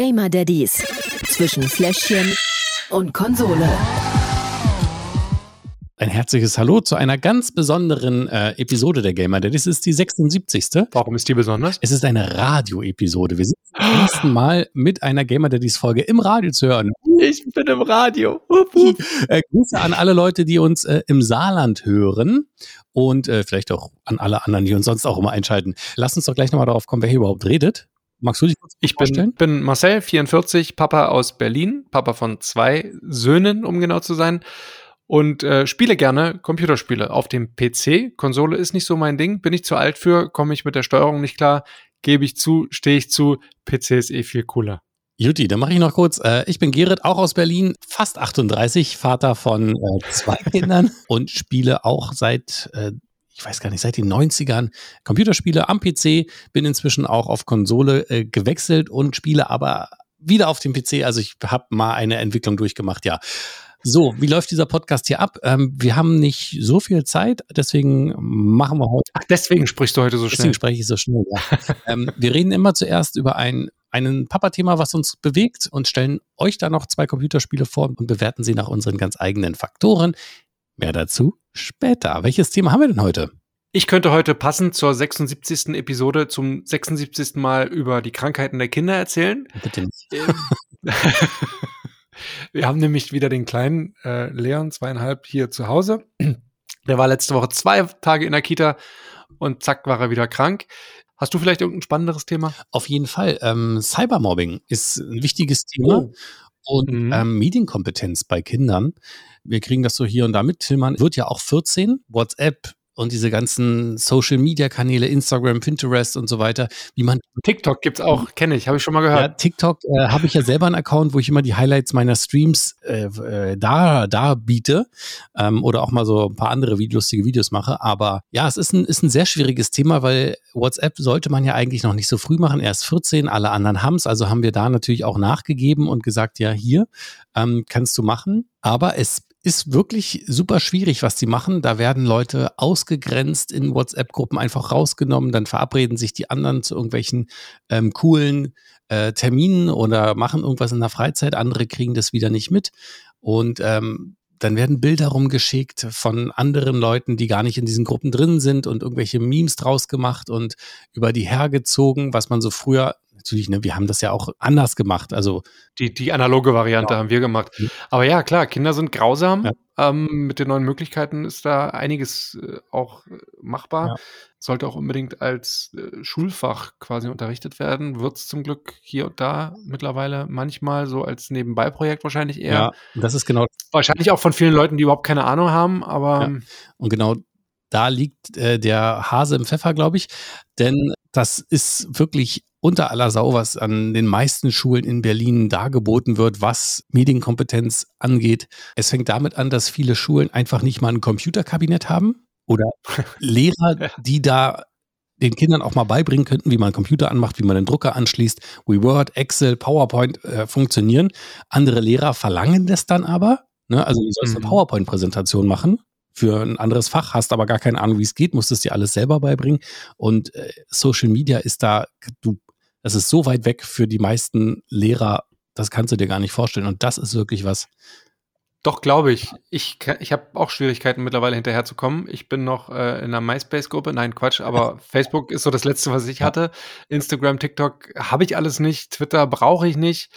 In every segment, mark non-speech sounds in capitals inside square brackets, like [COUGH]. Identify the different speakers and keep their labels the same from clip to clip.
Speaker 1: Gamer Daddies zwischen Fläschchen und Konsole.
Speaker 2: Ein herzliches Hallo zu einer ganz besonderen äh, Episode der Gamer Daddies. Es ist die 76.
Speaker 3: Warum ist die besonders?
Speaker 2: Es ist eine Radio-Episode. Wir sind zum ersten Mal mit einer Gamer Daddies Folge im Radio zu hören.
Speaker 3: Ich bin im Radio.
Speaker 2: Äh, Grüße an alle Leute, die uns äh, im Saarland hören und äh, vielleicht auch an alle anderen, die uns sonst auch immer einschalten. Lass uns doch gleich nochmal darauf kommen, wer hier überhaupt redet. Magst du dich kurz
Speaker 3: Ich
Speaker 2: vorstellen?
Speaker 3: bin, bin Marcel, 44, Papa aus Berlin, Papa von zwei Söhnen, um genau zu sein. Und äh, spiele gerne Computerspiele auf dem PC. Konsole ist nicht so mein Ding, bin ich zu alt für, komme ich mit der Steuerung nicht klar, gebe ich zu, stehe ich zu. PC ist eh viel cooler.
Speaker 2: Juti, dann mache ich noch kurz. Äh, ich bin Gerrit, auch aus Berlin, fast 38, Vater von äh, zwei [LAUGHS] Kindern und spiele auch seit, äh, ich weiß gar nicht, seit den 90ern Computerspiele am PC, bin inzwischen auch auf Konsole äh, gewechselt und spiele aber wieder auf dem PC. Also ich habe mal eine Entwicklung durchgemacht, ja. So, wie läuft dieser Podcast hier ab? Ähm, wir haben nicht so viel Zeit, deswegen machen wir heute
Speaker 3: Ach, deswegen sprichst du heute so
Speaker 2: Deswegen
Speaker 3: schnell.
Speaker 2: spreche ich so schnell. Ja. [LAUGHS] ähm, wir reden immer zuerst über ein, einen Papa-Thema, was uns bewegt und stellen euch da noch zwei Computerspiele vor und bewerten sie nach unseren ganz eigenen Faktoren. Mehr dazu später. Welches Thema haben wir denn heute?
Speaker 3: Ich könnte heute passend zur 76. Episode zum 76. Mal über die Krankheiten der Kinder erzählen.
Speaker 2: Bitte nicht. [LAUGHS]
Speaker 3: Wir haben nämlich wieder den kleinen äh, Leon, zweieinhalb, hier zu Hause. Der war letzte Woche zwei Tage in der Kita und zack, war er wieder krank. Hast du vielleicht irgendein spannenderes Thema?
Speaker 2: Auf jeden Fall. Ähm, Cybermobbing ist ein wichtiges Thema. Und
Speaker 3: Mhm.
Speaker 2: ähm, Medienkompetenz bei Kindern. Wir kriegen das so hier und da mit. Tillmann wird ja auch 14. WhatsApp und diese ganzen Social-Media-Kanäle, Instagram, Pinterest und so weiter, wie man
Speaker 3: TikTok gibt's auch, kenne ich, habe ich schon mal
Speaker 2: Ja,
Speaker 3: gehört.
Speaker 2: TikTok äh, habe ich ja selber einen Account, wo ich immer die Highlights meiner Streams äh, äh, da, da biete ähm, oder auch mal so ein paar andere lustige Videos mache. Aber ja, es ist ein, ist ein sehr schwieriges Thema, weil WhatsApp sollte man ja eigentlich noch nicht so früh machen. Er ist 14, alle anderen haben es. Also haben wir da natürlich auch nachgegeben und gesagt, ja, hier ähm, kannst du machen. Aber es ist wirklich super schwierig, was die machen. Da werden Leute ausgegrenzt in WhatsApp-Gruppen einfach rausgenommen, dann verabreden sich die anderen zu irgendwelchen ähm, coolen äh, Terminen oder machen irgendwas in der Freizeit, andere kriegen das wieder nicht mit. Und ähm, dann werden Bilder rumgeschickt von anderen Leuten, die gar nicht in diesen Gruppen drin sind und irgendwelche Memes draus gemacht und über die hergezogen, was man so früher, natürlich, ne, wir haben das ja auch anders gemacht. Also
Speaker 3: Die, die analoge Variante haben wir gemacht. Aber ja, klar, Kinder sind grausam.
Speaker 2: Ja.
Speaker 3: Ähm, mit den neuen Möglichkeiten ist da einiges äh, auch äh, machbar.
Speaker 2: Ja.
Speaker 3: Sollte auch unbedingt als äh, Schulfach quasi unterrichtet werden. Wird es zum Glück hier und da mittlerweile manchmal so als Nebenbeiprojekt wahrscheinlich eher.
Speaker 2: ja, das ist genau
Speaker 3: Wahrscheinlich auch von vielen Leuten, die überhaupt keine Ahnung haben, aber
Speaker 2: Ja. Und genau da liegt äh, der Hase im Pfeffer, glaube ich. Denn das ist wirklich unter aller Sau, was an den meisten Schulen in Berlin dargeboten wird, was Medienkompetenz angeht. Es fängt damit an, dass viele Schulen einfach nicht mal ein Computerkabinett haben oder [LAUGHS] Lehrer, die da den Kindern auch mal beibringen könnten, wie man einen Computer anmacht, wie man den Drucker anschließt, wie Word, Excel, PowerPoint äh, funktionieren. Andere Lehrer verlangen das dann aber. Ne? Also du sollst eine
Speaker 3: Mhm.
Speaker 2: PowerPoint-Präsentation machen für ein anderes Fach, hast aber gar keine Ahnung, wie es geht, musst es dir alles selber beibringen. Und äh, Social Media ist da, du, das ist so weit weg für die meisten Lehrer, das kannst du dir gar nicht vorstellen. Und das ist wirklich was.
Speaker 3: Doch, glaube ich. Ich, ich habe auch Schwierigkeiten mittlerweile hinterherzukommen. Ich bin noch äh, in einer MySpace-Gruppe. Nein, Quatsch, aber [LAUGHS] Facebook ist so das Letzte, was ich hatte. Instagram, TikTok habe ich alles nicht. Twitter brauche ich nicht.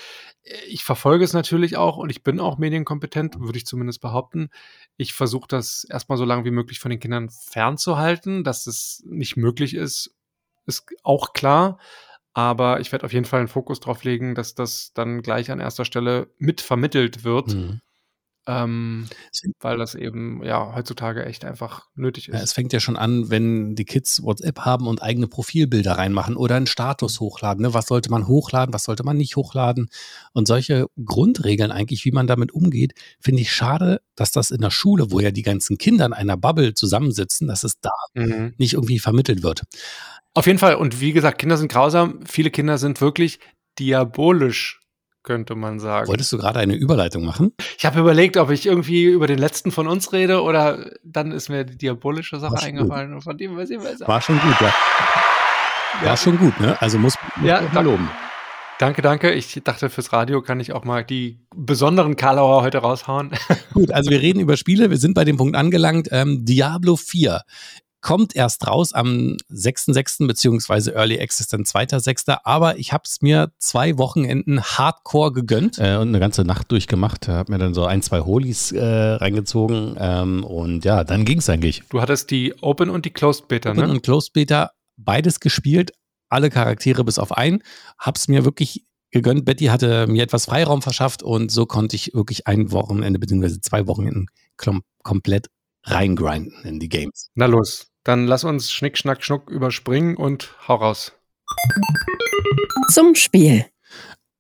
Speaker 3: Ich verfolge es natürlich auch und ich bin auch medienkompetent, würde ich zumindest behaupten. Ich versuche das erstmal so lange wie möglich von den Kindern fernzuhalten. Dass es nicht möglich ist, ist auch klar. Aber ich werde auf jeden Fall einen Fokus drauf legen, dass das dann gleich an erster Stelle mit vermittelt wird.
Speaker 2: Hm.
Speaker 3: Ähm, weil das eben ja heutzutage echt einfach nötig
Speaker 2: Ja,
Speaker 3: ist.
Speaker 2: es fängt ja schon an, wenn die Kids WhatsApp haben und eigene Profilbilder reinmachen oder einen Status hochladen. Ne? Was sollte man hochladen, was sollte man nicht hochladen? Und solche Grundregeln eigentlich, wie man damit umgeht, finde ich schade, dass das in der Schule, wo ja die ganzen Kinder in einer Bubble zusammensitzen, dass es da
Speaker 3: Mhm.
Speaker 2: nicht irgendwie vermittelt wird.
Speaker 3: Auf jeden Fall. Und wie gesagt, Kinder sind grausam. Viele Kinder sind wirklich diabolisch, könnte man sagen.
Speaker 2: Wolltest du gerade eine Überleitung machen?
Speaker 3: Ich habe überlegt, ob ich irgendwie über den letzten von uns rede oder dann ist mir die diabolische Sache
Speaker 2: War
Speaker 3: eingefallen. Und von dem weiß ich besser.
Speaker 2: War schon gut, ja. War
Speaker 3: Ja.
Speaker 2: schon gut, ne? Also muss, muss
Speaker 3: Ja,
Speaker 2: man
Speaker 3: danke.
Speaker 2: loben.
Speaker 3: Danke, danke. Ich dachte, fürs Radio kann ich auch mal die besonderen Karlauer heute raushauen.
Speaker 2: Gut, also wir reden über Spiele. Wir sind bei dem Punkt angelangt. Ähm, Diablo 4 kommt erst raus am 6.6. beziehungsweise Early Access dann 2.6. Aber ich habe es mir zwei Wochenenden hardcore gegönnt. Äh, und eine ganze Nacht durchgemacht. Habe mir dann so ein, zwei Holies äh, reingezogen. Ähm, und ja, dann ging es eigentlich.
Speaker 3: Du hattest die Open und die Closed Beta,
Speaker 2: Open
Speaker 3: ne?
Speaker 2: und Closed Beta, beides gespielt. Alle Charaktere bis auf einen. Hab's mir wirklich gegönnt. Betty hatte mir etwas Freiraum verschafft und so konnte ich wirklich ein Wochenende beziehungsweise zwei Wochenenden komplett reingrinden in die Games.
Speaker 3: Na los, dann lass uns Schnick, Schnack, Schnuck überspringen und hau raus.
Speaker 1: Zum Spiel.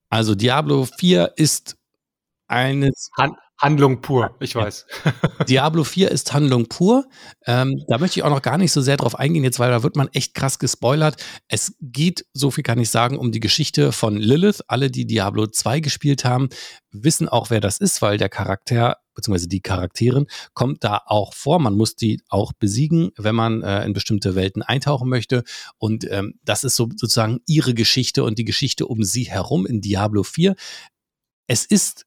Speaker 2: Also Diablo 4 ist eines.
Speaker 3: Han Handlung pur, ich weiß.
Speaker 2: Diablo 4 ist Handlung pur. Ähm, da möchte ich auch noch gar nicht so sehr drauf eingehen jetzt, weil da wird man echt krass gespoilert. Es geht, so viel kann ich sagen, um die Geschichte von Lilith. Alle, die Diablo 2 gespielt haben, wissen auch, wer das ist, weil der Charakter beziehungsweise die Charakteren kommt da auch vor. Man muss die auch besiegen, wenn man äh, in bestimmte Welten eintauchen möchte. Und ähm, das ist so, sozusagen ihre Geschichte und die Geschichte um sie herum in Diablo 4. Es ist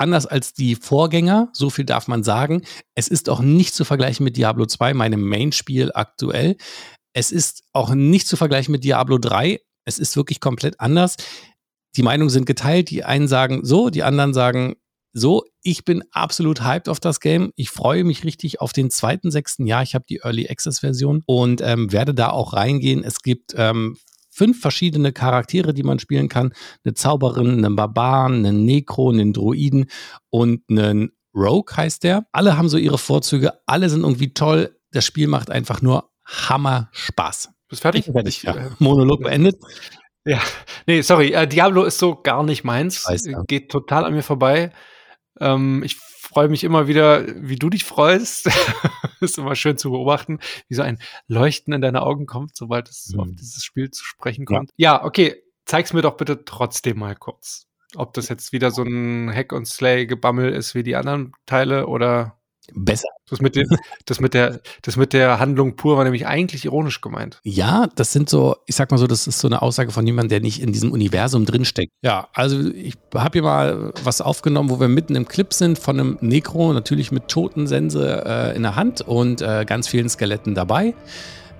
Speaker 2: anders als die Vorgänger, so viel darf man sagen. Es ist auch nicht zu vergleichen mit Diablo 2, meinem Main-Spiel aktuell. Es ist auch nicht zu vergleichen mit Diablo 3. Es ist wirklich komplett anders. Die Meinungen sind geteilt. Die einen sagen so, die anderen sagen so. Ich bin absolut hyped auf das Game. Ich freue mich richtig auf den zweiten, sechsten Jahr. Ich habe die Early Access Version und ähm, werde da auch reingehen. Es gibt ähm, fünf verschiedene Charaktere, die man spielen kann. Eine Zauberin, einen Barbaren, einen Necro, einen Druiden und einen Rogue heißt der. Alle haben so ihre Vorzüge, alle sind irgendwie toll. Das Spiel macht einfach nur Hammer Spaß.
Speaker 3: Bist fertig?
Speaker 2: Ich fertig, ja. Äh, Monolog beendet.
Speaker 3: Ja, nee, sorry. Äh, Diablo ist so gar nicht meins. Weiß, ja. Geht total an mir vorbei. Ähm, ich freue mich immer wieder, wie du dich freust. [LAUGHS] ist immer schön zu beobachten, wie so ein Leuchten in deine Augen kommt, sobald es mhm. auf dieses Spiel zu sprechen kommt. Ja. ja, okay. Zeig's mir doch bitte trotzdem mal kurz. Ob das jetzt wieder so ein Hack und Slay Gebammel ist wie die anderen Teile oder
Speaker 2: besser.
Speaker 3: Das mit, den, das, mit der, das mit der Handlung pur war nämlich eigentlich ironisch gemeint.
Speaker 2: Ja, das sind so, ich sag mal so, das ist so eine Aussage von jemandem, der nicht in diesem Universum drinsteckt. Ja, also ich habe hier mal was aufgenommen, wo wir mitten im Clip sind von einem Necro, natürlich mit Totensense äh, in der Hand und äh, ganz vielen Skeletten dabei.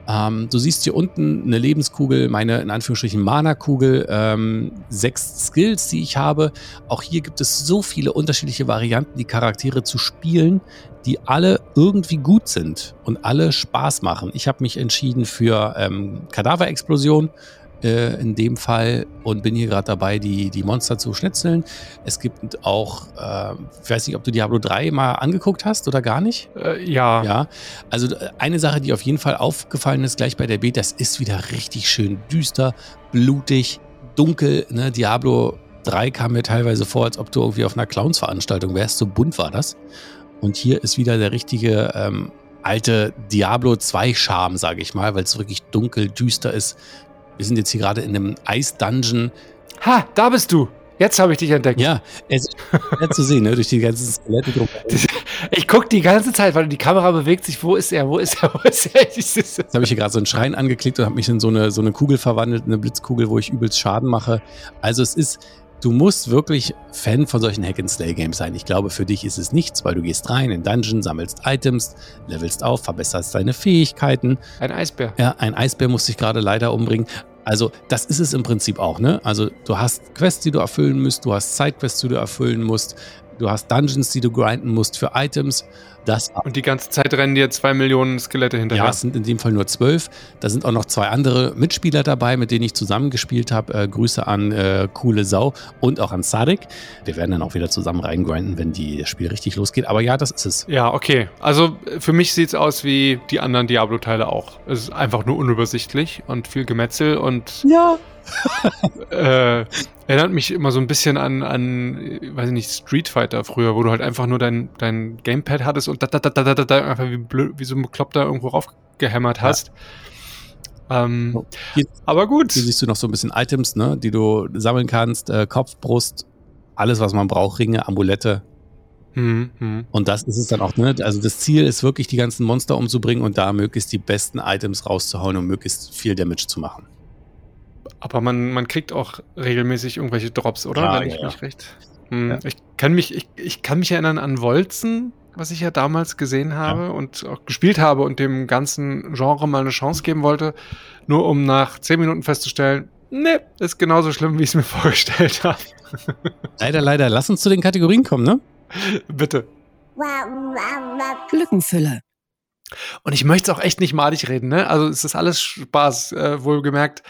Speaker 2: Ähm, du siehst hier unten eine Lebenskugel, meine in Anführungsstrichen Mana-Kugel, ähm, sechs Skills, die ich habe. Auch hier gibt es so viele unterschiedliche Varianten, die Charaktere zu spielen, die alle irgendwie gut sind und alle Spaß machen. Ich habe mich entschieden für ähm, Kadaverexplosion äh, in dem Fall und bin hier gerade dabei, die, die Monster zu schnitzeln. Es gibt auch, äh, ich weiß nicht, ob du Diablo 3 mal angeguckt hast oder gar nicht.
Speaker 3: Äh, ja.
Speaker 2: Ja. Also äh, eine Sache, die auf jeden Fall aufgefallen ist, gleich bei der Beta, das ist wieder richtig schön düster, blutig, dunkel. Ne? Diablo 3 kam mir teilweise vor, als ob du irgendwie auf einer Clowns-Veranstaltung wärst. So bunt war das. Und hier ist wieder der richtige ähm, alte Diablo 2 Charme, sage ich mal, weil es wirklich dunkel, düster ist. Wir sind jetzt hier gerade in einem Eis-Dungeon.
Speaker 3: Ha, da bist du. Jetzt habe ich dich entdeckt.
Speaker 2: Ja, es ist schwer zu sehen, ne, durch die ganzen Skelette drum.
Speaker 3: Ich gucke die ganze Zeit, weil die Kamera bewegt sich. Wo ist er? Wo ist er? Wo ist er?
Speaker 2: Jetzt habe ich hier gerade so einen Schrein angeklickt und habe mich in so eine, so eine Kugel verwandelt, eine Blitzkugel, wo ich übelst Schaden mache. Also es ist, du musst wirklich Fan von solchen Hack-and-Slay-Games sein. Ich glaube, für dich ist es nichts, weil du gehst rein in Dungeon, sammelst Items, levelst auf, verbesserst deine Fähigkeiten.
Speaker 3: Ein Eisbär.
Speaker 2: Ja, ein Eisbär muss dich gerade leider umbringen. Also, das ist es im Prinzip auch, ne? Also, du hast Quests, die du erfüllen musst, du hast Sidequests, die du erfüllen musst, du hast Dungeons, die du grinden musst für Items. Das
Speaker 3: und die ganze Zeit rennen dir zwei Millionen Skelette hinterher.
Speaker 2: Ja, es sind in dem Fall nur zwölf. Da sind auch noch zwei andere Mitspieler dabei, mit denen ich zusammengespielt habe. Äh, Grüße an äh, Coole Sau und auch an Sadik. Wir werden dann auch wieder zusammen reingrinden, wenn die, das Spiel richtig losgeht. Aber ja, das ist es.
Speaker 3: Ja, okay. Also für mich sieht es aus wie die anderen Diablo-Teile auch. Es ist einfach nur unübersichtlich und viel Gemetzel und.
Speaker 2: Ja.
Speaker 3: Äh, erinnert mich immer so ein bisschen an, an, weiß ich nicht, Street Fighter früher, wo du halt einfach nur dein, dein Gamepad hattest und da, da, da, da, da, da einfach wie, blöd, wie so ein Bekloppter irgendwo raufgehämmert hast. Ja. Ähm,
Speaker 2: hier, aber gut. Hier siehst du noch so ein bisschen Items, ne, die du sammeln kannst. Äh, Kopf, Brust, alles, was man braucht, Ringe, Amulette. Mhm, mh. Und das ist es dann auch, ne? Also das Ziel ist wirklich, die ganzen Monster umzubringen und da möglichst die besten Items rauszuhauen und möglichst viel Damage zu machen.
Speaker 3: Aber man, man kriegt auch regelmäßig irgendwelche Drops, oder?
Speaker 2: Ja,
Speaker 3: Wenn ich
Speaker 2: ja,
Speaker 3: mich recht. Hm,
Speaker 2: Ja.
Speaker 3: Ich kann mich, ich, ich kann mich erinnern an Wolzen, was ich ja damals gesehen habe und auch gespielt habe und dem ganzen Genre mal eine Chance geben wollte, nur um nach zehn Minuten festzustellen, ne, ist genauso schlimm, wie ich es mir [LAUGHS] vorgestellt habe.
Speaker 2: Leider, leider. Lass uns zu den Kategorien kommen, ne? [LAUGHS]
Speaker 3: Bitte.
Speaker 1: Lückenfüller.
Speaker 3: Und ich möchte es auch echt nicht malig reden, ne? Also es ist alles Spaß, äh, wohlgemerkt.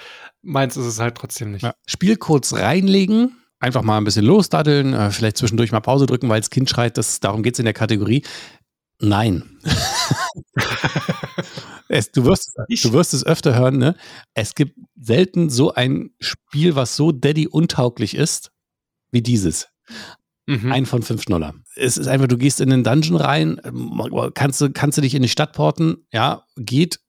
Speaker 3: Meins ist es halt trotzdem nicht.
Speaker 2: Ja. Spielcodes reinlegen, einfach mal ein bisschen losdaddeln, äh, vielleicht zwischendurch mal Pause drücken, weil das Kind schreit, das, darum geht es in der Kategorie. Nein. [LAUGHS] es, du, wirst, du wirst es öfter hören, ne? Es gibt selten so ein Spiel, was so Daddy-untauglich ist, wie dieses.
Speaker 3: Mhm.
Speaker 2: Ein von fünf Schnuller. Es ist einfach, du gehst in den Dungeon rein, ähm, kannst du, kannst du dich in die Stadt porten, ja, geht,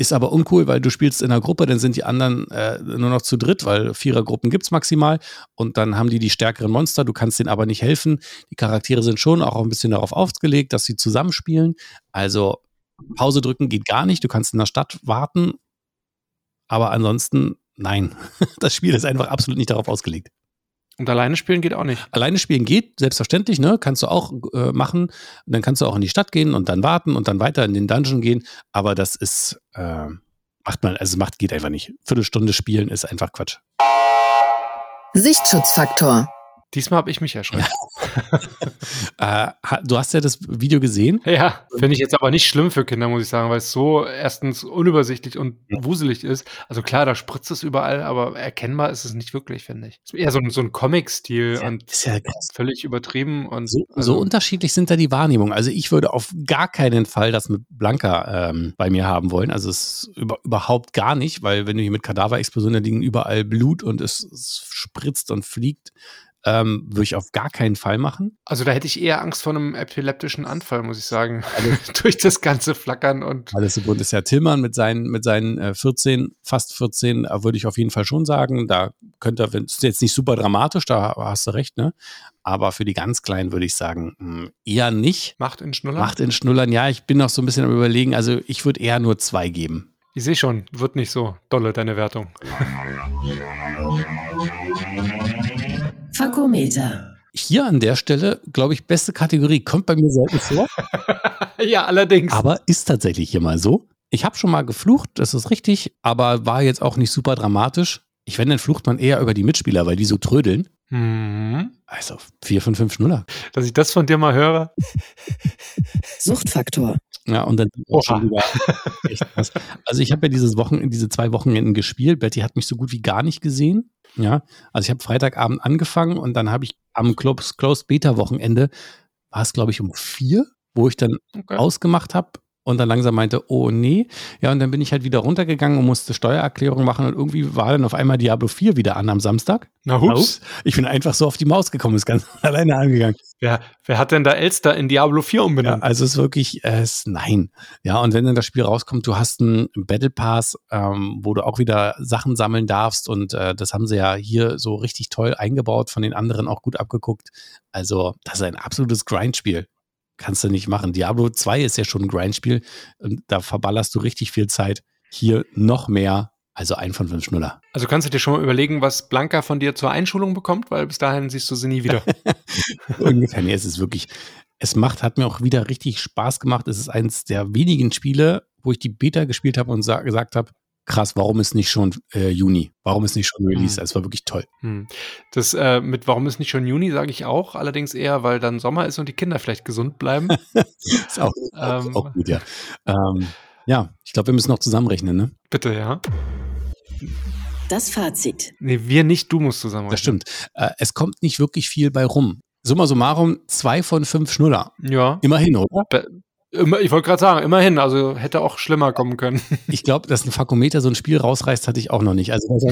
Speaker 2: ist aber uncool, weil du spielst in einer Gruppe, dann sind die anderen äh, nur noch zu dritt, weil Vierergruppen gibt's maximal und dann haben die die stärkeren Monster, du kannst denen aber nicht helfen. Die Charaktere sind schon auch ein bisschen darauf ausgelegt, dass sie zusammenspielen. Also Pause drücken geht gar nicht, du kannst in der Stadt warten, aber ansonsten nein. [LAUGHS] Das Spiel ist einfach absolut nicht darauf ausgelegt.
Speaker 3: Und alleine spielen geht auch nicht.
Speaker 2: Alleine spielen geht, selbstverständlich, ne? Kannst du auch äh, machen. Und dann kannst du auch in die Stadt gehen und dann warten und dann weiter in den Dungeon gehen. Aber das ist, äh, macht man, also macht, geht einfach nicht. Viertelstunde spielen ist einfach Quatsch.
Speaker 1: Sichtschutzfaktor.
Speaker 3: Diesmal habe ich mich erschreckt. [LAUGHS]
Speaker 2: Äh, ha- du hast ja das Video gesehen.
Speaker 3: Ja, finde ich jetzt aber nicht schlimm für Kinder, muss ich sagen, weil es so erstens unübersichtlich und wuselig ist. Also klar, da spritzt es überall, aber erkennbar ist es nicht wirklich, finde ich. Es ist eher so ein, so ein Comic-Stil und
Speaker 2: Ist ja
Speaker 3: völlig übertrieben und
Speaker 2: So,
Speaker 3: also,
Speaker 2: so unterschiedlich sind da die Wahrnehmungen. Also ich würde auf gar keinen Fall das mit Blanca ähm, bei mir haben wollen. Also es ist über, überhaupt gar nicht, weil wenn du hier mit Kadaverexplosionen da liegen überall Blut und es, es spritzt und fliegt, ähm, würde ich auf gar keinen Fall machen.
Speaker 3: also da hätte ich eher Angst vor einem epileptischen Anfall, muss ich sagen. [LAUGHS] Durch das ganze Flackern und
Speaker 2: Alles so bunt ist ja Tillmann mit seinen, mit seinen äh, 14, fast 14, äh, würde ich auf jeden Fall schon sagen. Da könnte, wenn ist jetzt nicht super dramatisch, da hast du recht, ne? Aber für die ganz Kleinen würde ich sagen, mh, eher nicht.
Speaker 3: Macht in Schnuller.
Speaker 2: Macht in Schnullern, ja, ich bin noch so ein bisschen am überlegen. Also ich würde eher nur zwei geben.
Speaker 3: Ich sehe schon, wird nicht so dolle, deine Wertung.
Speaker 1: Fakometer.
Speaker 2: Hier an der Stelle, glaube ich, beste Kategorie. Kommt bei mir selten vor, [LAUGHS]
Speaker 3: ja, allerdings.
Speaker 2: aber ist tatsächlich hier mal so. Ich habe schon mal geflucht, das ist richtig, aber war jetzt auch nicht super dramatisch. Ich wenn, dann flucht man eher über die Mitspieler, weil die so trödeln.
Speaker 3: Mhm.
Speaker 2: Also vier von fünf Schnuller.
Speaker 3: Dass ich das von dir mal höre. [LAUGHS]
Speaker 1: Suchtfaktor.
Speaker 2: Ja, und dann
Speaker 3: Oha.
Speaker 2: schon wieder. [LAUGHS] Also ich habe ja dieses Wochen, diese zwei Wochenenden gespielt. Betty hat mich so gut wie gar nicht gesehen. Ja, also ich habe Freitagabend angefangen und dann habe ich am Close, Closed Beta Wochenende, war es glaube ich um vier, wo ich dann
Speaker 3: Okay.
Speaker 2: ausgemacht habe und dann langsam meinte, oh nee. Ja, und dann bin ich halt wieder runtergegangen und musste Steuererklärung machen und irgendwie war dann auf einmal Diablo 4 wieder an am Samstag.
Speaker 3: Na hups.
Speaker 2: Ich bin einfach so auf die Maus gekommen, ist ganz [LAUGHS] alleine angegangen.
Speaker 3: Wer, wer hat denn da Elster in Diablo 4
Speaker 2: Ja,
Speaker 3: umbenannt?
Speaker 2: also es ist wirklich, äh, es, nein. Ja, und wenn dann das Spiel rauskommt, du hast einen Battle Pass, ähm, wo du auch wieder Sachen sammeln darfst und äh, das haben sie ja hier so richtig toll eingebaut, von den anderen auch gut abgeguckt. Also das ist ein absolutes Grindspiel. Kannst du nicht machen. Diablo 2 ist ja schon ein Grindspiel und da verballerst du richtig viel Zeit. Hier noch mehr, also ein von fünf Schnuller.
Speaker 3: Also kannst du dir schon mal überlegen, was Blanca von dir zur Einschulung bekommt, weil bis dahin siehst du sie nie wieder. [LAUGHS]
Speaker 2: Ungefähr, nee, es ist wirklich, es macht, hat mir auch wieder richtig Spaß gemacht. Es ist eins der wenigen Spiele, wo ich die Beta gespielt habe und sa gesagt habe, krass, warum ist nicht schon äh, Juni? Warum ist nicht schon Release?
Speaker 3: Hm.
Speaker 2: Es war wirklich toll.
Speaker 3: Hm. Das äh, mit warum ist nicht schon Juni, sage ich auch. Allerdings eher, weil dann Sommer ist und die Kinder vielleicht gesund bleiben. [LAUGHS]
Speaker 2: Ist auch, [LAUGHS]
Speaker 3: Ähm.
Speaker 2: auch gut, ja. Ähm, ja, ich glaube, wir müssen noch zusammenrechnen, ne?
Speaker 3: Bitte, ja.
Speaker 1: Das Fazit.
Speaker 3: Nee, wir nicht, du musst zusammen.
Speaker 2: Das stimmt. Äh, es kommt nicht wirklich viel bei rum. Summa summarum, zwei von fünf Schnuller.
Speaker 3: Ja.
Speaker 2: Immerhin, oder?
Speaker 3: Immer, ich wollte gerade sagen, immerhin, also hätte auch schlimmer kommen können. [LAUGHS]
Speaker 2: Ich glaube, dass ein Fakometer so ein Spiel rausreißt, hatte ich auch noch nicht. Also [LAUGHS]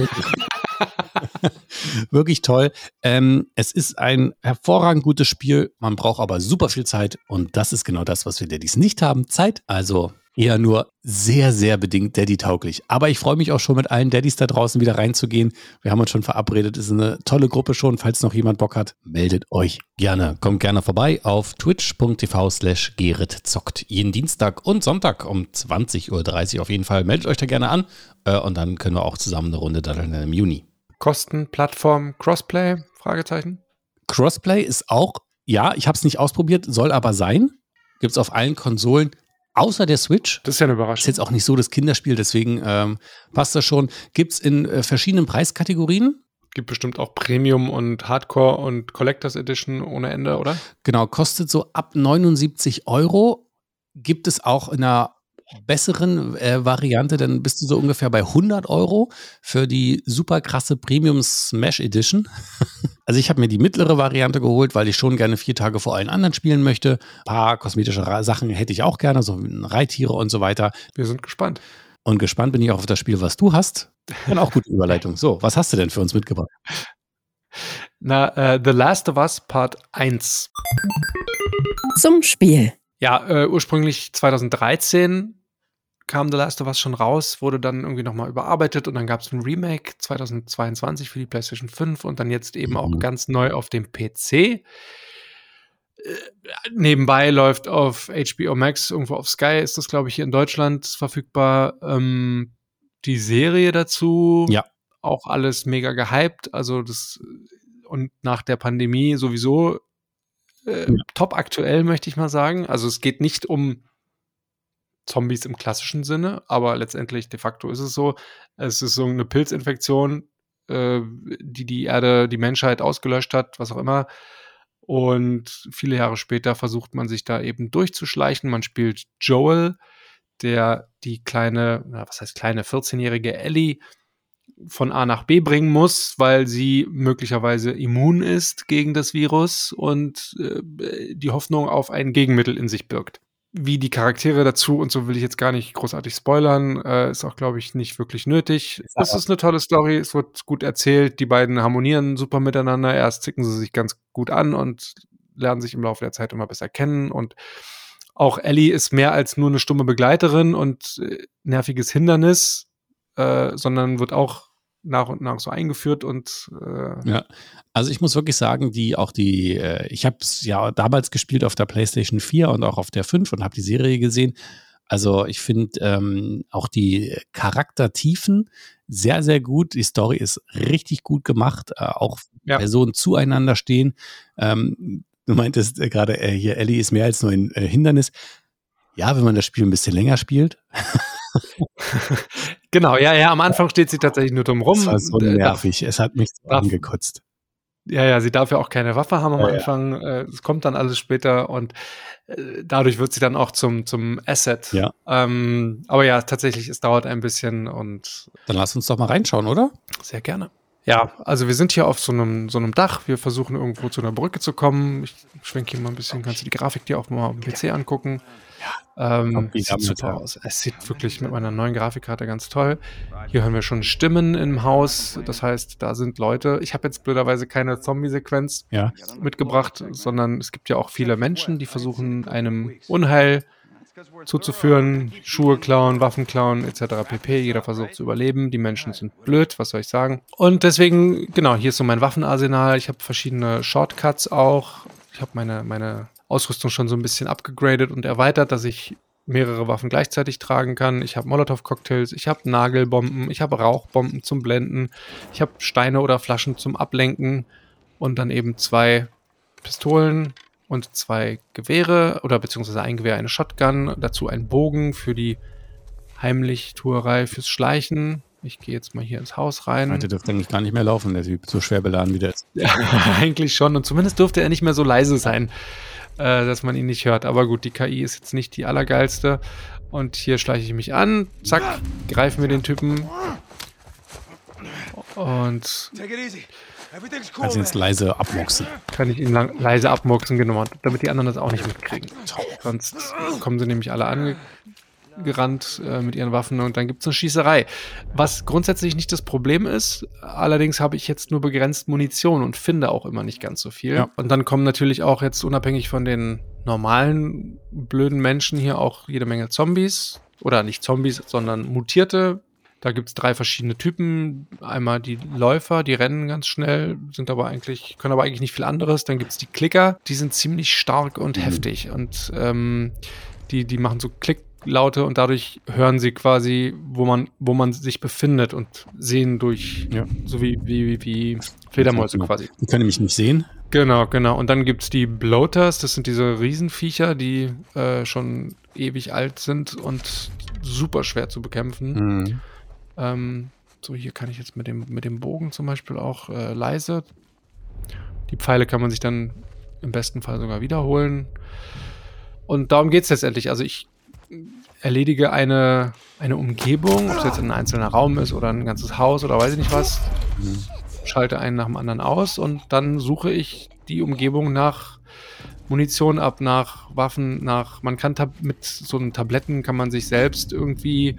Speaker 2: wirklich toll. Ähm, es ist ein hervorragend gutes Spiel. Man braucht aber super viel Zeit und das ist genau das, was wir Daddies nicht haben. Zeit. Also eher nur sehr, sehr bedingt Daddy-tauglich. Aber ich freue mich auch schon mit allen Daddys da draußen wieder reinzugehen. Wir haben uns schon verabredet. Es ist eine tolle Gruppe schon. Falls noch jemand Bock hat, meldet euch gerne. Kommt gerne vorbei auf twitch.tv slash zockt. Jeden Dienstag und Sonntag um 20.30 Uhr auf jeden Fall. Meldet euch da gerne an. Äh, und dann können wir auch zusammen eine Runde daddeln im Juni.
Speaker 3: Kosten, Plattform, Crossplay? Fragezeichen.
Speaker 2: Crossplay ist auch, ja, ich habe es nicht ausprobiert, soll aber sein. Gibt es auf allen Konsolen außer der Switch.
Speaker 3: Das ist ja eine Überraschung. Ist
Speaker 2: jetzt auch nicht so das Kinderspiel, deswegen ähm, passt das schon. Gibt es in äh, verschiedenen Preiskategorien.
Speaker 3: Gibt bestimmt auch Premium und Hardcore und Collectors Edition ohne Ende, oder?
Speaker 2: Genau, kostet so ab 79 Euro. Gibt es auch in einer besseren äh, Variante, dann bist du so ungefähr bei 100 Euro für die super krasse Premium Smash Edition. [LAUGHS] also ich habe mir die mittlere Variante geholt, weil ich schon gerne vier Tage vor allen anderen spielen möchte. Ein paar kosmetische Sachen hätte ich auch gerne, so Reittiere und so weiter.
Speaker 3: Wir sind gespannt.
Speaker 2: Und gespannt bin ich auch auf das Spiel, was du hast. Und auch gute Überleitung. So, was hast du denn für uns mitgebracht?
Speaker 3: Na, uh, The Last of Us Part 1.
Speaker 1: Zum Spiel.
Speaker 3: Ja, äh, ursprünglich 2013 kam The Last of Us schon raus, wurde dann irgendwie nochmal überarbeitet und dann gab es ein Remake 2022 für die PlayStation 5 und dann jetzt eben mhm. auch ganz neu auf dem PC. Äh, nebenbei läuft auf HBO Max, irgendwo auf Sky ist das, glaube ich, hier in Deutschland verfügbar, ähm, die Serie dazu.
Speaker 2: Ja.
Speaker 3: Auch alles mega gehypt. Also das und nach der Pandemie sowieso äh, ja. top aktuell, möchte ich mal sagen. Also es geht nicht um Zombies im klassischen Sinne, aber letztendlich de facto ist es so. Es ist so eine Pilzinfektion, äh, die die Erde, die Menschheit ausgelöscht hat, was auch immer. Und viele Jahre später versucht man sich da eben durchzuschleichen. Man spielt Joel, der die kleine, was heißt kleine, 14-jährige Ellie von A nach B bringen muss, weil sie möglicherweise immun ist gegen das Virus und äh, die Hoffnung auf ein Gegenmittel in sich birgt wie die Charaktere dazu und so will ich jetzt gar nicht großartig spoilern. Äh, ist auch, glaube ich, nicht wirklich nötig. Es ist eine tolle Story, es wird gut erzählt, die beiden harmonieren super miteinander. Erst zicken sie sich ganz gut an und lernen sich im Laufe der Zeit immer besser kennen. Und auch Ellie ist mehr als nur eine stumme Begleiterin und äh, nerviges Hindernis, äh, sondern wird auch nach und nach so eingeführt und
Speaker 2: äh ja, also ich muss wirklich sagen, die auch die, äh, ich habe es ja damals gespielt auf der PlayStation 4 und auch auf der 5 und habe die Serie gesehen. Also ich finde ähm, auch die Charaktertiefen sehr, sehr gut. Die Story ist richtig gut gemacht, äh, auch ja. Personen zueinander stehen. Ähm, du meintest äh, gerade äh, hier, Ellie ist mehr als nur ein äh, Hindernis. Ja, wenn man das Spiel ein bisschen länger spielt. [LAUGHS]
Speaker 3: genau, ja, ja, am Anfang steht sie tatsächlich nur drum rum.
Speaker 2: Das war so nervig, es hat mich so angekotzt.
Speaker 3: Ja, ja, sie darf ja auch keine Waffe haben am ja, Anfang. Ja. Äh, es kommt dann alles später und äh, dadurch wird sie dann auch zum, zum Asset.
Speaker 2: Ja.
Speaker 3: Ähm, aber ja, tatsächlich, es dauert ein bisschen und.
Speaker 2: Dann lass uns doch mal reinschauen, oder?
Speaker 3: Sehr gerne. Ja, also wir sind hier auf so einem, so einem Dach. Wir versuchen irgendwo zu einer Brücke zu kommen. Ich schwenke hier mal ein bisschen, kannst du die Grafik dir auch mal auf dem PC angucken. Ja, ähm, sieht super aus. Es sieht wirklich mit meiner neuen Grafikkarte ganz toll. Hier hören wir schon Stimmen im Haus. Das heißt, da sind Leute. Ich habe jetzt blöderweise keine Zombie-Sequenz
Speaker 2: ja.
Speaker 3: mitgebracht, sondern es gibt ja auch viele Menschen, die versuchen, einem Unheil zuzuführen, Schuhe klauen, Waffen klauen etc. pp. Jeder versucht zu überleben. Die Menschen sind blöd, was soll ich sagen? Und deswegen, genau, hier ist so mein Waffenarsenal. Ich habe verschiedene Shortcuts auch. Ich habe meine, meine Ausrüstung schon so ein bisschen abgegradet und erweitert, dass ich mehrere Waffen gleichzeitig tragen kann. Ich habe Molotow-Cocktails, ich habe Nagelbomben, ich habe Rauchbomben zum Blenden, ich habe Steine oder Flaschen zum Ablenken und dann eben zwei Pistolen und zwei Gewehre oder beziehungsweise ein Gewehr, eine Shotgun, dazu ein Bogen für die Heimlichtuerei fürs Schleichen. Ich gehe jetzt mal hier ins Haus rein.
Speaker 2: Heute dürfte eigentlich gar nicht mehr laufen, der Typ, so schwer beladen wie der ist.
Speaker 3: Ja, [LAUGHS] eigentlich schon. Und zumindest dürfte er nicht mehr so leise sein äh, dass man ihn nicht hört. Aber gut, die KI ist jetzt nicht die allergeilste. Und hier schleiche ich mich an. Zack, greifen wir den Typen. Und.
Speaker 2: Kannst ihn jetzt leise abmuxen.
Speaker 3: Kann ich ihn leise abmuxen, genau. Damit die anderen das auch nicht mitkriegen. Sonst kommen sie nämlich alle an gerannt äh, mit ihren Waffen und dann gibt es eine Schießerei. Was grundsätzlich nicht das Problem ist, allerdings habe ich jetzt nur begrenzt Munition und finde auch immer nicht ganz so viel. Ja. Und dann kommen natürlich auch jetzt unabhängig von den normalen blöden Menschen hier auch jede Menge Zombies. oder nicht Zombies, sondern mutierte. Da gibt es drei verschiedene Typen. Einmal die Läufer, die rennen ganz schnell, sind aber eigentlich, können aber eigentlich nicht viel anderes. Dann gibt es die Klicker, die sind ziemlich stark und mhm. heftig und ähm, die, die machen so Klicklaute und dadurch hören sie quasi, wo man, wo man sich befindet und sehen durch, ja, so wie, wie, wie Fledermäuse quasi.
Speaker 2: Die können mich nicht sehen.
Speaker 3: Genau, genau. Und dann gibt es die Bloaters, das sind diese Riesenviecher, die äh, schon ewig alt sind und super schwer zu bekämpfen. Mhm. Ähm, so, hier kann ich jetzt mit dem, mit dem Bogen zum Beispiel auch äh, leise. Die Pfeile kann man sich dann im besten Fall sogar wiederholen. Und darum geht es letztendlich. Also ich erledige eine, eine Umgebung, ob es jetzt ein einzelner Raum ist oder ein ganzes Haus oder weiß ich nicht was. Schalte einen nach dem anderen aus und dann suche ich die Umgebung nach Munition ab, nach Waffen, nach. Man kann mit so einem Tabletten kann man sich selbst irgendwie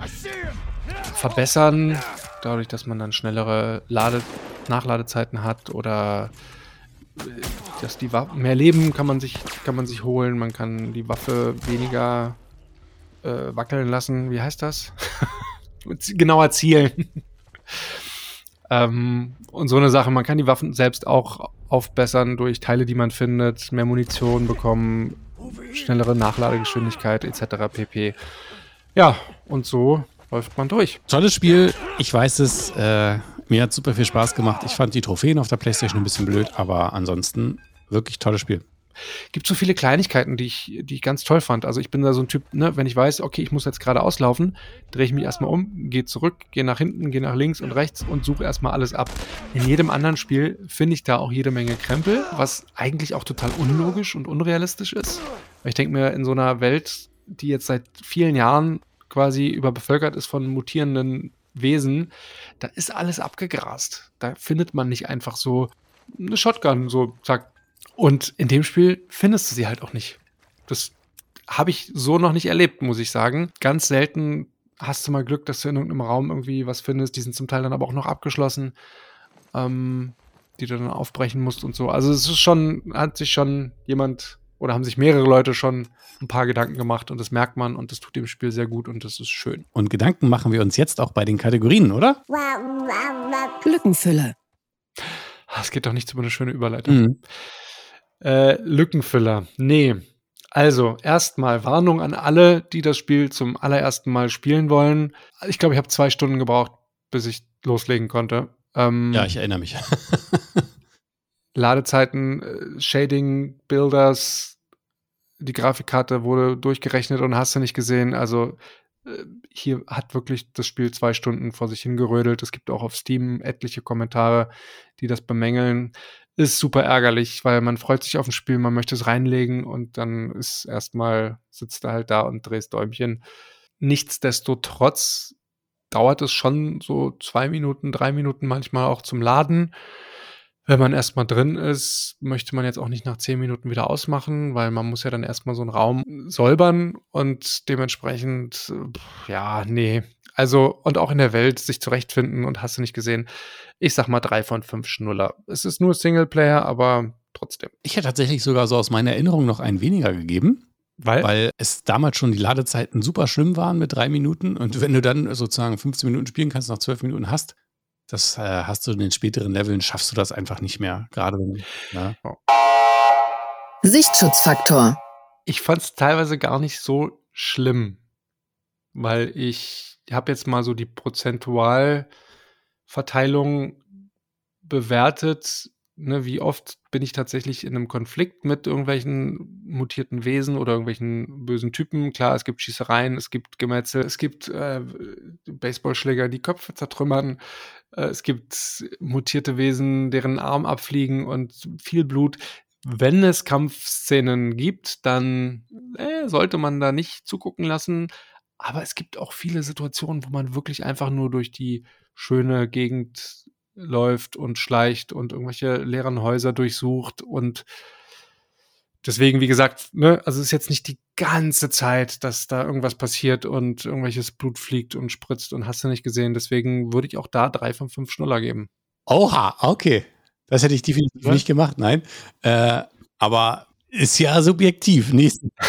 Speaker 3: verbessern, dadurch, dass man dann schnellere Lade Nachladezeiten hat oder äh, dass die Waffe mehr Leben kann man sich kann man sich holen, man kann die Waffe weniger äh, wackeln lassen. Wie heißt das? [LAUGHS] Genauer zielen. [LAUGHS] Ähm, und so eine Sache, man kann die Waffen selbst auch aufbessern durch Teile, die man findet, mehr Munition bekommen, schnellere Nachladegeschwindigkeit etc. pp. Ja, und so läuft man durch.
Speaker 2: Tolles Spiel. Ich weiß es. Äh, mir hat super viel Spaß gemacht. Ich fand die Trophäen auf der Playstation ein bisschen blöd, aber ansonsten wirklich tolles Spiel
Speaker 3: gibt so viele Kleinigkeiten, die ich, die ich ganz toll fand. Also ich bin da so ein Typ, ne, wenn ich weiß, okay, ich muss jetzt gerade auslaufen, drehe ich mich erstmal um, gehe zurück, gehe nach hinten, gehe nach links und rechts und suche erstmal alles ab. In jedem anderen Spiel finde ich da auch jede Menge Krempel, was eigentlich auch total unlogisch und unrealistisch ist. Weil ich denke mir, in so einer Welt, die jetzt seit vielen Jahren quasi überbevölkert ist von mutierenden Wesen, da ist alles abgegrast. Da findet man nicht einfach so eine Shotgun, so zack, und in dem Spiel findest du sie halt auch nicht. Das habe ich so noch nicht erlebt, muss ich sagen. Ganz selten hast du mal Glück, dass du in irgendeinem Raum irgendwie was findest. Die sind zum Teil dann aber auch noch abgeschlossen, ähm, die du dann aufbrechen musst und so. Also es ist schon, hat sich schon jemand oder haben sich mehrere Leute schon ein paar Gedanken gemacht und das merkt man und das tut dem Spiel sehr gut und das ist schön.
Speaker 2: Und Gedanken machen wir uns jetzt auch bei den Kategorien, oder?
Speaker 1: Lückenfüller.
Speaker 3: Es geht doch nicht über eine schöne Überleitung. Mhm. Äh, Lückenfüller. Nee. Also, erstmal Warnung an alle, die das Spiel zum allerersten Mal spielen wollen. Ich glaube, ich habe zwei Stunden gebraucht, bis ich loslegen konnte.
Speaker 2: Ähm, ja, ich erinnere mich. [LAUGHS]
Speaker 3: Ladezeiten, äh, Shading, Builders, die Grafikkarte wurde durchgerechnet und hast du nicht gesehen. Also äh, hier hat wirklich das Spiel zwei Stunden vor sich hingerödelt. Es gibt auch auf Steam etliche Kommentare, die das bemängeln ist super ärgerlich, weil man freut sich auf ein Spiel, man möchte es reinlegen und dann ist erstmal, sitzt er halt da und drehst Däumchen. Nichtsdestotrotz dauert es schon so zwei Minuten, drei Minuten manchmal auch zum Laden. Wenn man erstmal drin ist, möchte man jetzt auch nicht nach zehn Minuten wieder ausmachen, weil man muss ja dann erstmal so einen Raum säubern und dementsprechend, ja, nee. Also, und auch in der Welt sich zurechtfinden und hast du nicht gesehen ich sag mal drei von fünf Schnuller. Es ist nur Singleplayer, aber trotzdem.
Speaker 2: Ich hätte tatsächlich sogar so aus meiner Erinnerung noch einen weniger gegeben. Weil? Weil es damals schon die Ladezeiten super schlimm waren mit drei Minuten. Und wenn du dann sozusagen 15 Minuten spielen kannst, nach zwölf Minuten hast, das äh, hast du in den späteren Leveln, schaffst du das einfach nicht mehr. Gerade wenn. Ja. Oh.
Speaker 1: Sichtschutzfaktor.
Speaker 3: Ich fand es teilweise gar nicht so schlimm, weil ich habe jetzt mal so die prozentual Verteilung bewertet, ne, wie oft bin ich tatsächlich in einem Konflikt mit irgendwelchen mutierten Wesen oder irgendwelchen bösen Typen. Klar, es gibt Schießereien, es gibt Gemetzel, es gibt äh, Baseballschläger, die Köpfe zertrümmern, äh, es gibt mutierte Wesen, deren Arm abfliegen und viel Blut. Wenn es Kampfszenen gibt, dann äh, sollte man da nicht zugucken lassen. Aber es gibt auch viele Situationen, wo man wirklich einfach nur durch die schöne Gegend läuft und schleicht und irgendwelche leeren Häuser durchsucht und deswegen, wie gesagt, ne, also es ist jetzt nicht die ganze Zeit, dass da irgendwas passiert und irgendwelches Blut fliegt und spritzt und hast du nicht gesehen. Deswegen würde ich auch da drei von fünf Schnuller geben.
Speaker 2: Oha, okay. Das hätte ich definitiv Was? nicht gemacht, nein. Äh, aber ist ja subjektiv. Nächsten. [LAUGHS]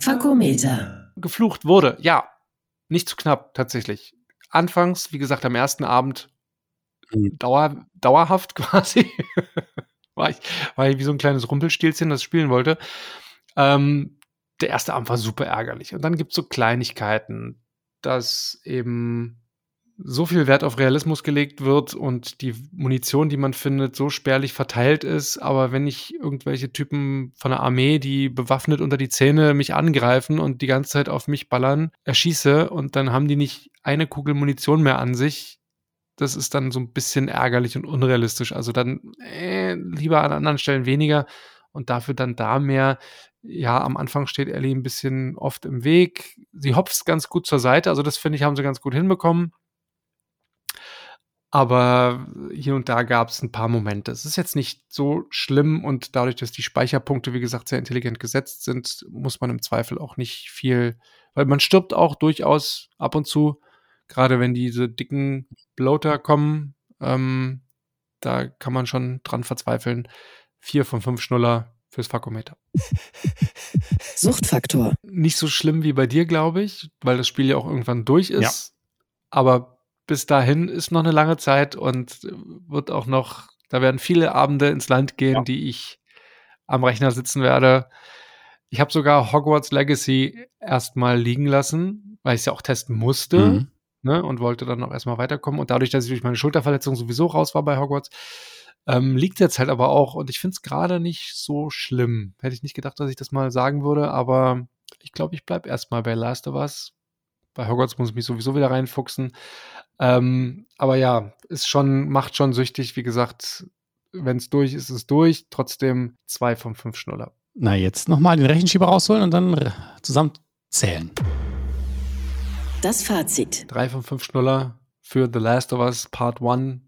Speaker 1: Fakometer.
Speaker 3: Geflucht wurde, ja. Nicht zu knapp, tatsächlich. Anfangs, wie gesagt, am ersten Abend
Speaker 2: Mhm.
Speaker 3: dauer, dauerhaft [LAUGHS] quasi. war, ich, war ich wie so ein kleines Rumpelstilzchen, das spielen wollte. Ähm, der erste Abend war super ärgerlich. Und dann gibt es so Kleinigkeiten, dass eben so viel Wert auf Realismus gelegt wird und die Munition, die man findet, so spärlich verteilt ist. Aber wenn ich irgendwelche Typen von der Armee, die bewaffnet unter die Zähne mich angreifen und die ganze Zeit auf mich ballern, erschieße und dann haben die nicht eine Kugel Munition mehr an sich, das ist dann so ein bisschen ärgerlich und unrealistisch. Also dann äh, lieber an anderen Stellen weniger und dafür dann da mehr. Ja, am Anfang steht Ellie ein bisschen oft im Weg. Sie hopft ganz gut zur Seite, also das finde ich, haben sie ganz gut hinbekommen. Aber hier und da gab es ein paar Momente. Es ist jetzt nicht so schlimm und dadurch, dass die Speicherpunkte, wie gesagt, sehr intelligent gesetzt sind, muss man im Zweifel auch nicht viel, weil man stirbt auch durchaus ab und zu, gerade wenn diese dicken Bloater kommen, ähm, da kann man schon dran verzweifeln. Vier von fünf Schnuller fürs Fakometer. [LAUGHS]
Speaker 1: Suchtfaktor.
Speaker 3: Nicht so schlimm wie bei dir, glaube ich, weil das Spiel ja auch irgendwann durch ist.
Speaker 2: Ja.
Speaker 3: Aber bis dahin ist noch eine lange Zeit und wird auch noch, da werden viele Abende ins Land gehen,
Speaker 2: Ja.
Speaker 3: die ich am Rechner sitzen werde. Ich habe sogar Hogwarts Legacy erstmal liegen lassen, weil ich es ja auch testen musste
Speaker 2: Mhm.
Speaker 3: ne, und wollte dann auch erstmal weiterkommen. Und dadurch, dass ich durch meine Schulterverletzung sowieso raus war bei Hogwarts, ähm, liegt jetzt halt aber auch. Und ich finde es gerade nicht so schlimm. Hätte ich nicht gedacht, dass ich das mal sagen würde, aber ich glaube, ich bleibe erstmal bei Last of Us. Bei Hogwarts muss ich mich sowieso wieder reinfuchsen. Ähm, aber ja, ist schon, macht schon süchtig. Wie gesagt, wenn es durch ist, ist es durch. Trotzdem zwei von fünf Schnuller.
Speaker 2: Na, jetzt nochmal den Rechenschieber rausholen und dann zusammen zählen.
Speaker 1: Das Fazit.
Speaker 3: Drei von fünf Schnuller für The Last of Us Part 1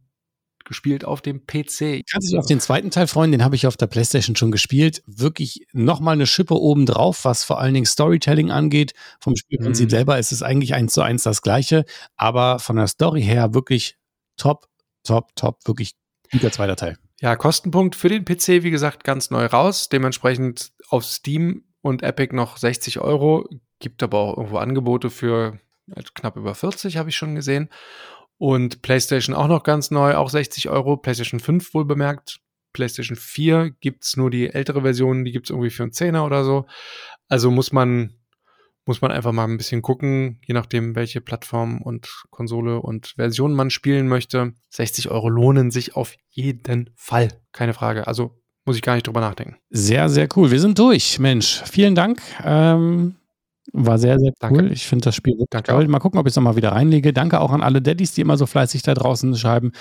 Speaker 3: gespielt auf dem PC.
Speaker 2: Kannst dich auf den zweiten Teil freuen, den habe ich auf der Playstation schon gespielt. Wirklich nochmal eine Schippe oben drauf, was vor allen Dingen Storytelling angeht. Vom Spielprinzip
Speaker 3: Mhm.
Speaker 2: selber ist es eigentlich eins zu eins das gleiche, aber von der Story her wirklich top, top, top, wirklich guter zweiter Teil.
Speaker 3: Ja, Kostenpunkt für den PC, wie gesagt, ganz neu raus. Dementsprechend auf Steam und Epic noch 60 Euro. Gibt aber auch irgendwo Angebote für äh, knapp über 40, habe ich schon gesehen. Und PlayStation auch noch ganz neu, auch 60 Euro. PlayStation 5 wohl bemerkt. PlayStation 4 gibt's nur die ältere Version, die gibt's irgendwie für einen Zehner oder so. Also muss man, muss man einfach mal ein bisschen gucken, je nachdem, welche Plattform und Konsole und Version man spielen möchte. 60 Euro lohnen sich auf jeden Fall. Keine Frage. Also muss ich gar nicht drüber nachdenken.
Speaker 2: Sehr, sehr cool. Wir sind durch, Mensch. Vielen Dank. Ähm, war sehr, sehr cool.
Speaker 3: Danke.
Speaker 2: Ich finde das Spiel wirklich
Speaker 3: Danke
Speaker 2: toll.
Speaker 3: auch.
Speaker 2: Mal gucken, ob ich es nochmal wieder reinlege. Danke auch an alle Daddys, die immer so fleißig da draußen schreiben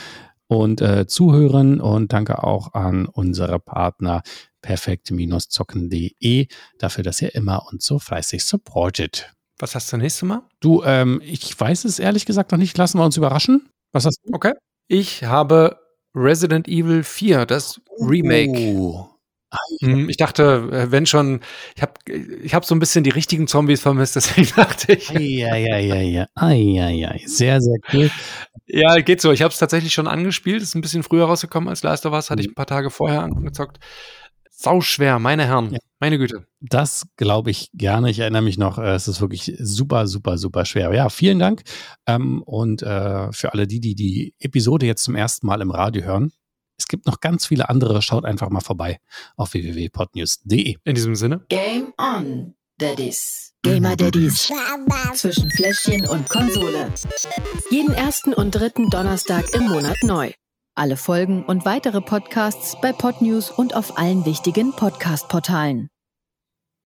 Speaker 2: und äh, zuhören. Und danke auch an unsere Partner perfekt-zocken.de dafür, dass ihr immer uns so fleißig supportet.
Speaker 3: Was hast du nächstes Mal?
Speaker 2: Du, ähm, ich weiß es ehrlich gesagt noch nicht. Lassen wir uns überraschen. Was hast du?
Speaker 3: Okay. Ich habe Resident Evil 4, das Remake.
Speaker 2: Oh.
Speaker 3: Hm, Ich dachte, äh, wenn schon, ich habe ich hab so ein bisschen die richtigen Zombies vermisst, [LAUGHS] deswegen dachte ich.
Speaker 2: Eieieiei. Eieiei. Sehr, sehr cool.
Speaker 3: Ja, geht so. Ich habe es tatsächlich schon angespielt. Ist ein bisschen früher rausgekommen als Last of Us. Hatte ich ein paar Tage vorher angezockt. Sau schwer, meine Herren.
Speaker 2: Ja.
Speaker 3: Meine Güte.
Speaker 2: Das glaube ich gerne. Ich erinnere mich noch, äh, es ist wirklich super, super, super schwer. Ja, vielen Dank. Ähm, und äh, für alle die, die die Episode jetzt zum ersten Mal im Radio hören, es gibt noch ganz viele andere. Schaut einfach mal vorbei auf www.podnews.de.
Speaker 3: In diesem Sinne.
Speaker 1: Game on, Daddies. Gamer Daddies. Zwischen Fläschchen und Konsole. Jeden ersten und dritten Donnerstag im Monat neu. Alle Folgen und weitere Podcasts bei Podnews und auf allen wichtigen Podcast-Portalen.